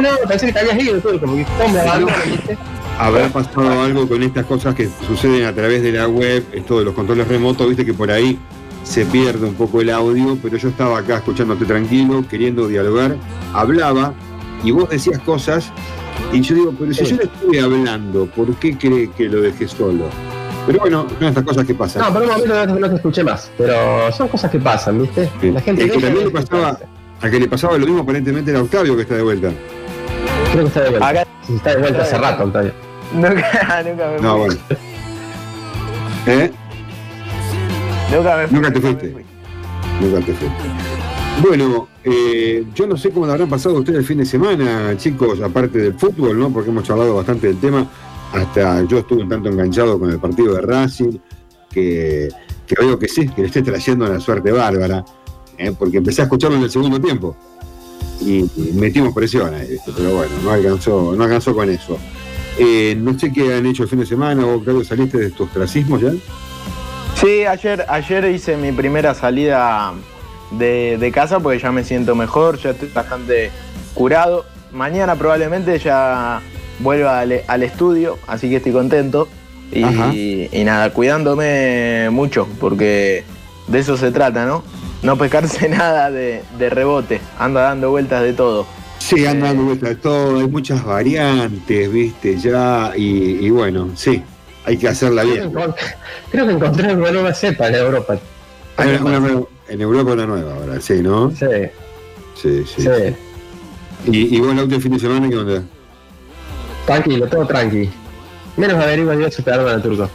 No, no, pensé que te habías ido, todo, como que me abandono, ¿viste? Habrá pasado algo con estas cosas que suceden a través de la web, esto de los controles remotos, viste que por ahí se pierde un poco el audio, pero yo estaba acá escuchándote tranquilo, queriendo dialogar, hablaba y vos decías cosas y yo digo, pero si yo le estuve hablando, ¿por qué cree que lo dejé solo? Pero bueno, son estas cosas que pasan. No, por un momento no, no te escuché más, pero son cosas que pasan, ¿viste? Sí. La gente El que también le pasaba. A que le pasaba lo mismo aparentemente era Octavio que está de vuelta. Creo que está de vuelta. Acá- está de vuelta hace rato, Octavio. Nunca, nunca me No, bueno. ¿Eh? Nunca me fui. Nunca te fuiste. fui. Nunca te fuiste. Bueno, eh, yo no sé cómo le habrán pasado ustedes el fin de semana, chicos, aparte del fútbol, ¿no? Porque hemos charlado bastante del tema. Hasta yo estuve un tanto enganchado con el partido de Racing, que, que veo que sí, que le esté trayendo una suerte bárbara, ¿eh? porque empecé a escucharlo en el segundo tiempo. Y, y metimos presión ahí, ¿viste? pero bueno, no alcanzó, no alcanzó con eso. Eh, no sé qué han hecho el fin de semana, vos, Claudio, saliste de estos ostracismos ya. Sí, ayer, ayer hice mi primera salida de, de casa porque ya me siento mejor, ya estoy bastante curado. Mañana probablemente ya vuelva al, al estudio, así que estoy contento. Y nada, cuidándome mucho, porque de eso se trata, ¿no? No pescarse nada de, de rebote, anda dando vueltas de todo. Sí, anda dando vueltas de todo, hay muchas variantes, viste, ya, y, y bueno, sí, hay que hacerla Creo que, bien. creo que encontré una nueva cepa en Europa. Hay una- una nueva- en Europa una nueva ahora, sí, ¿no? Sí, Sí, sí. sí. ¿Y, y vos, Lauti, el fin de semana qué onda? Tranquilo, todo tranqui. Menos averigua Dios superaron al turco.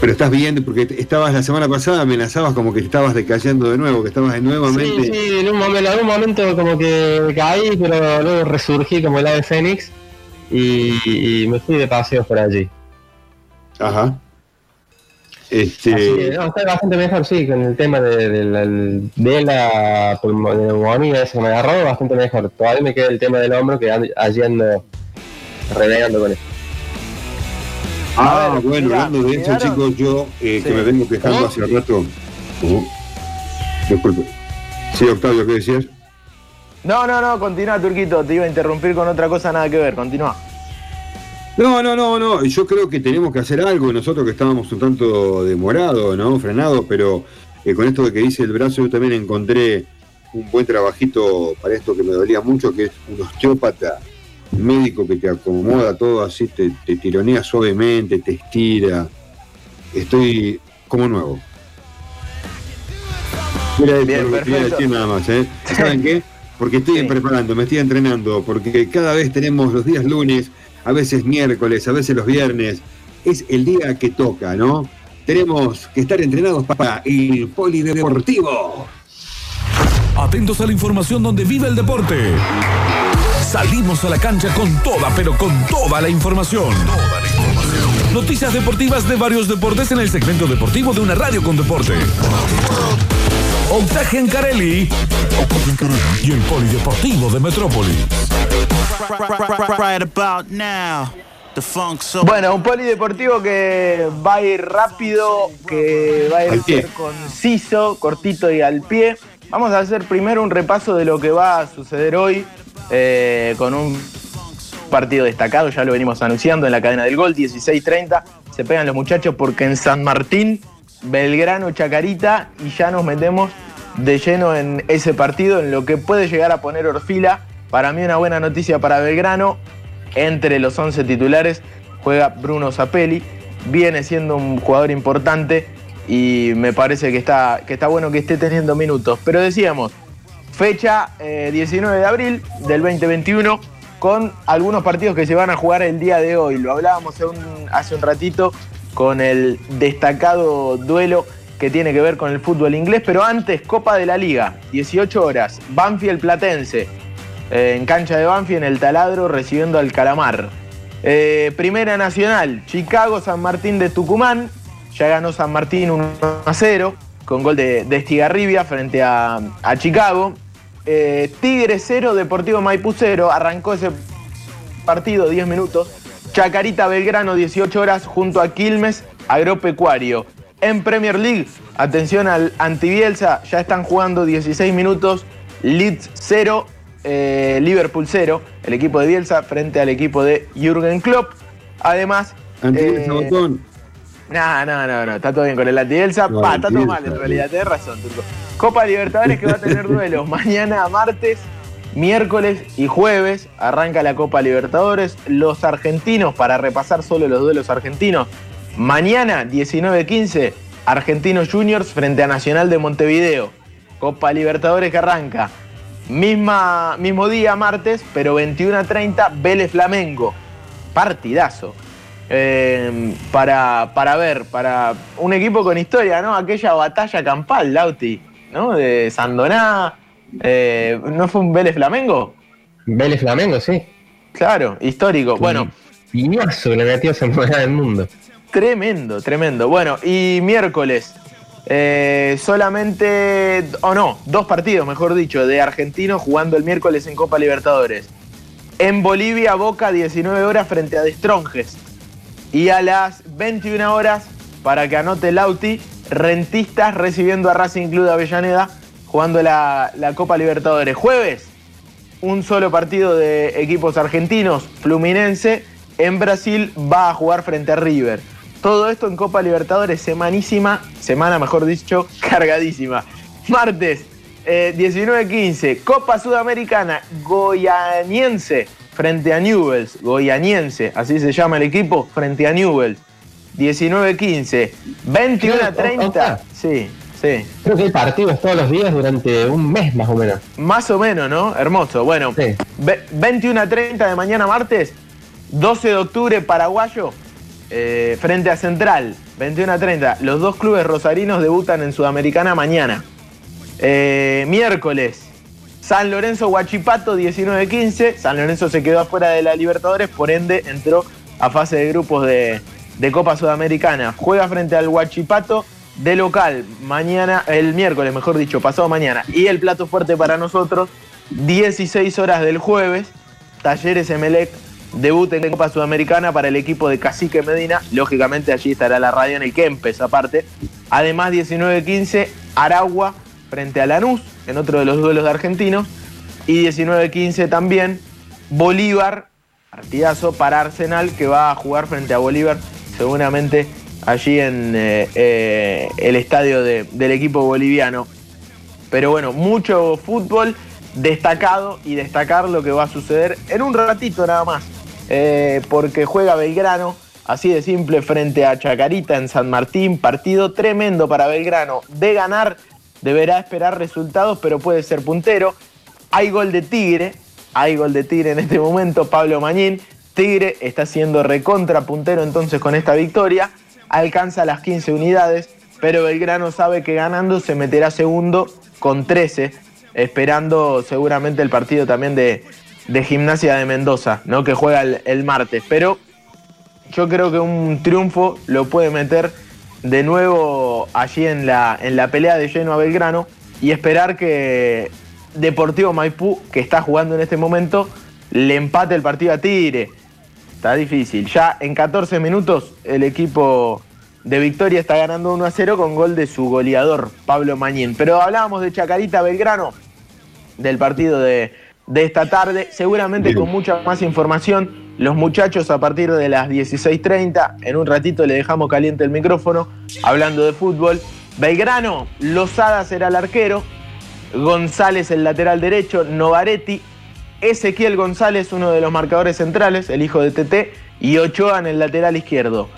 Pero estás bien, porque estabas la semana pasada, amenazabas como que estabas decayendo de nuevo, que estabas nuevamente... Sí, sí, en un momento, en algún momento como que caí, pero luego resurgí como el ave fénix y, y me fui de paseos por allí. Ajá. Que Este, no, estoy bastante mejor, sí, con el tema de, de la, de la pulmo- de neumonía esa que me agarró, bastante mejor. Todavía me queda el tema del hombro que allí ando renegando con eso. Ah, ver, bueno, hablando de eso, chicos, yo eh, que me vengo quejando hace rato... Uh, disculpe. Sí, Octavio, ¿qué decías? No, no, no, continúa, Turquito, te iba a interrumpir con otra cosa nada que ver, continúa. No, no, no, no. Yo creo que tenemos que hacer algo. Nosotros que estábamos un tanto demorados, ¿no? Frenados, pero eh, con esto de que dice el brazo, yo también encontré un buen trabajito para esto que me dolía mucho, que es un osteópata médico que te acomoda todo así, te, te tironea suavemente, te estira. Estoy como nuevo. Mira, Bien, lo perfecto. decir nada más, ¿eh? ¿Saben qué? Porque estoy Sí. preparando, me estoy entrenando, porque cada vez tenemos los días lunes, a veces miércoles, a veces los viernes. Es el día que toca, ¿no? Tenemos que estar entrenados para el polideportivo. Atentos a la información donde vive el deporte. Salimos a la cancha con toda, pero con toda la información. Noticias deportivas de varios deportes en el segmento deportivo de una radio con deporte. Octagen Carelli y el Polideportivo de Metrópolis. Bueno, un polideportivo que va a ir rápido, que va a ir ser conciso, cortito y al pie. Vamos a hacer primero un repaso de lo que va a suceder hoy eh, con un partido destacado, ya lo venimos anunciando en la cadena del gol, 16-30. Se pegan los muchachos porque en San Martín, Belgrano, Chacarita y ya nos metemos de lleno en ese partido, en lo que puede llegar a poner Orfila. Para mí una buena noticia para Belgrano, entre los 11 titulares juega Bruno Zapelli, viene siendo un jugador importante y me parece que está, que está bueno que esté teniendo minutos. Pero decíamos, fecha eh, 19 de abril del 2021 con algunos partidos que se van a jugar el día de hoy. Lo hablábamos hace un, ratito con el destacado duelo que tiene que ver con el fútbol inglés, pero antes Copa de la Liga, 18 horas, Banfield Platense, eh, en cancha de Banfield en el taladro recibiendo al Calamar. Eh, Primera Nacional, Chicago, San Martín de Tucumán, ya ganó San Martín 1 a 0 con gol de, Estigarribia frente a Chicago. Eh, Tigre 0, Deportivo Maipú 0, arrancó ese partido 10 minutos. Chacarita Belgrano 18 horas junto a Quilmes Agropecuario. En Premier League, atención al Antibielsa, ya están jugando 16 minutos, Leeds 0, eh, Liverpool 0, el equipo de Bielsa frente al equipo de Jürgen Klopp. Además, Antes eh, botón. no, no, no, no, está todo bien con el anti-Bielsa. No, Pa, está todo mal en realidad, tenés razón, Turco. Copa Libertadores que va a tener duelos mañana martes, miércoles y jueves. Arranca la Copa Libertadores. Los argentinos, para repasar solo los duelos argentinos, mañana 19-15, Argentinos Juniors frente a Nacional de Montevideo. Copa Libertadores que arranca. Misma, mismo día, martes, pero 21 a 30, Vélez Flamengo. Partidazo. Eh, para, para ver, para un equipo con historia, ¿no? Aquella batalla campal, Lauti, ¿no? De Sandoná. eh, ¿No fue un Vélez Flamengo? Vélez Flamengo, sí. Claro, histórico. Bueno, Piñazo que le metió moneda del mundo. Tremendo, tremendo. Bueno, y miércoles, eh, solamente, o no, dos partidos, mejor dicho, de argentinos jugando el miércoles en Copa Libertadores. En Bolivia, Boca, 19 horas frente a Destronjes. Y a las 21 horas, para que anote Lauti, Rentistas recibiendo a Racing Club de Avellaneda jugando la, la Copa Libertadores. Jueves, un solo partido de equipos argentinos, Fluminense, en Brasil va a jugar frente a River. Todo esto en Copa Libertadores, semanísima, semana mejor dicho, cargadísima. Martes, eh, 19-15, Copa Sudamericana, Goianiense frente a Newells, Goianiense, así se llama el equipo, frente a Newells. 19-15, 21-30, Opa. sí, sí. Creo que hay partidos todos los días durante un mes más o menos. Más o menos, ¿no? Hermoso. Bueno, Sí. ve- 21 a 30 de mañana martes, 12 de octubre, paraguayo, eh, frente a Central, 21 a 30. Los dos clubes rosarinos debutan en Sudamericana mañana. Eh, miércoles, San Lorenzo Huachipato, 19-15. San Lorenzo se quedó afuera de la Libertadores, por ende entró a fase de grupos de, de Copa Sudamericana. Juega frente al Huachipato de local mañana, el miércoles, mejor dicho, pasado mañana. Y el plato fuerte para nosotros, 16 horas del jueves, Talleres Emelec debuta en Copa Sudamericana para el equipo de Cacique Medina. Lógicamente allí estará la radio en el Kempes aparte. Además, 19-15, Aragua frente a Lanús, en otro de los duelos de argentinos. Y 19-15 también, Bolívar, partidazo para Arsenal, que va a jugar frente a Bolívar, seguramente allí en eh, eh, el estadio de- del equipo boliviano. Pero bueno, mucho fútbol destacado y destacar lo que va a suceder en un ratito nada más. Eh, porque juega Belgrano, así de simple, frente a Chacarita en San Martín. Partido tremendo para Belgrano. De ganar, deberá esperar resultados, pero puede ser puntero. Hay gol de Tigre, hay gol de Tigre en este momento, Pablo Mañín. Tigre está siendo recontra puntero entonces con esta victoria. Alcanza las 15 unidades, pero Belgrano sabe que ganando se meterá segundo con 13, esperando seguramente el partido también de, de Gimnasia de Mendoza, ¿no? que juega el, el martes. Pero yo creo que un triunfo lo puede meter de nuevo allí en la, en la pelea de lleno a Belgrano y esperar que Deportivo Maipú, que está jugando en este momento, le empate el partido a Tigre. Está difícil. Ya en 14 minutos el equipo de Victoria está ganando 1 a 0 con gol de su goleador, Pablo Mañín. Pero hablábamos de Chacarita Belgrano, del partido de, de esta tarde, seguramente Bien. con mucha más información. Los muchachos a partir de las 16.30, en un ratito le dejamos caliente el micrófono, hablando de fútbol. Belgrano, Lozada será el arquero, González el lateral derecho, Novaretti, Ezequiel González, uno de los marcadores centrales, el hijo de TT, y Ochoa en el lateral izquierdo.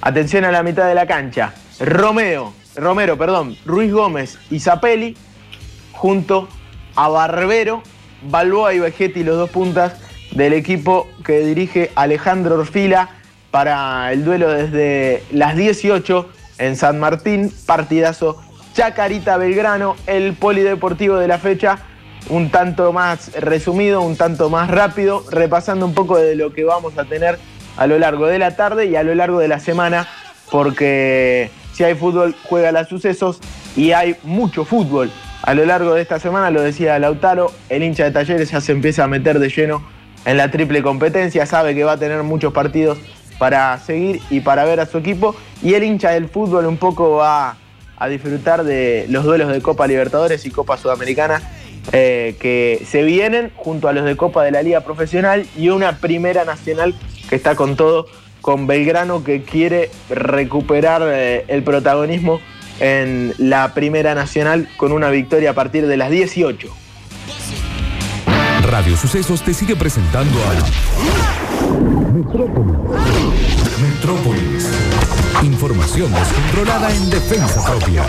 Atención a la mitad de la cancha. Romeo, Romero, perdón, Ruiz Gómez y Zapelli, junto a Barbero, Balboa y Vegetti, los dos puntas del equipo que dirige Alejandro Orfila para el duelo desde las 18 en San Martín, partidazo Chacarita Belgrano, el polideportivo de la fecha, un tanto más resumido, un tanto más rápido, repasando un poco de lo que vamos a tener a lo largo de la tarde y a lo largo de la semana, porque si hay fútbol, juega los sucesos y hay mucho fútbol. A lo largo de esta semana, lo decía Lautaro, el hincha de talleres ya se empieza a meter de lleno en la triple competencia, sabe que va a tener muchos partidos para seguir y para ver a su equipo, y el hincha del fútbol un poco va a disfrutar de los duelos de Copa Libertadores y Copa Sudamericana eh, que se vienen junto a los de Copa de la Liga Profesional y una primera nacional que está con todo, con Belgrano que quiere recuperar eh, el protagonismo en la primera nacional con una victoria a partir de las 18. Radio Sucesos te sigue presentando a Metrópolis. Metrópolis. Información descontrolada en defensa propia.